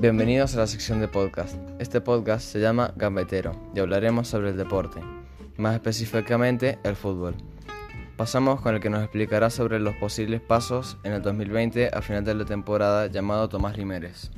Bienvenidos a la sección de podcast. Este podcast se llama Gambetero y hablaremos sobre el deporte, más específicamente el fútbol. Pasamos con el que nos explicará sobre los posibles pasos en el 2020 a final de la temporada llamado Tomás Limeres.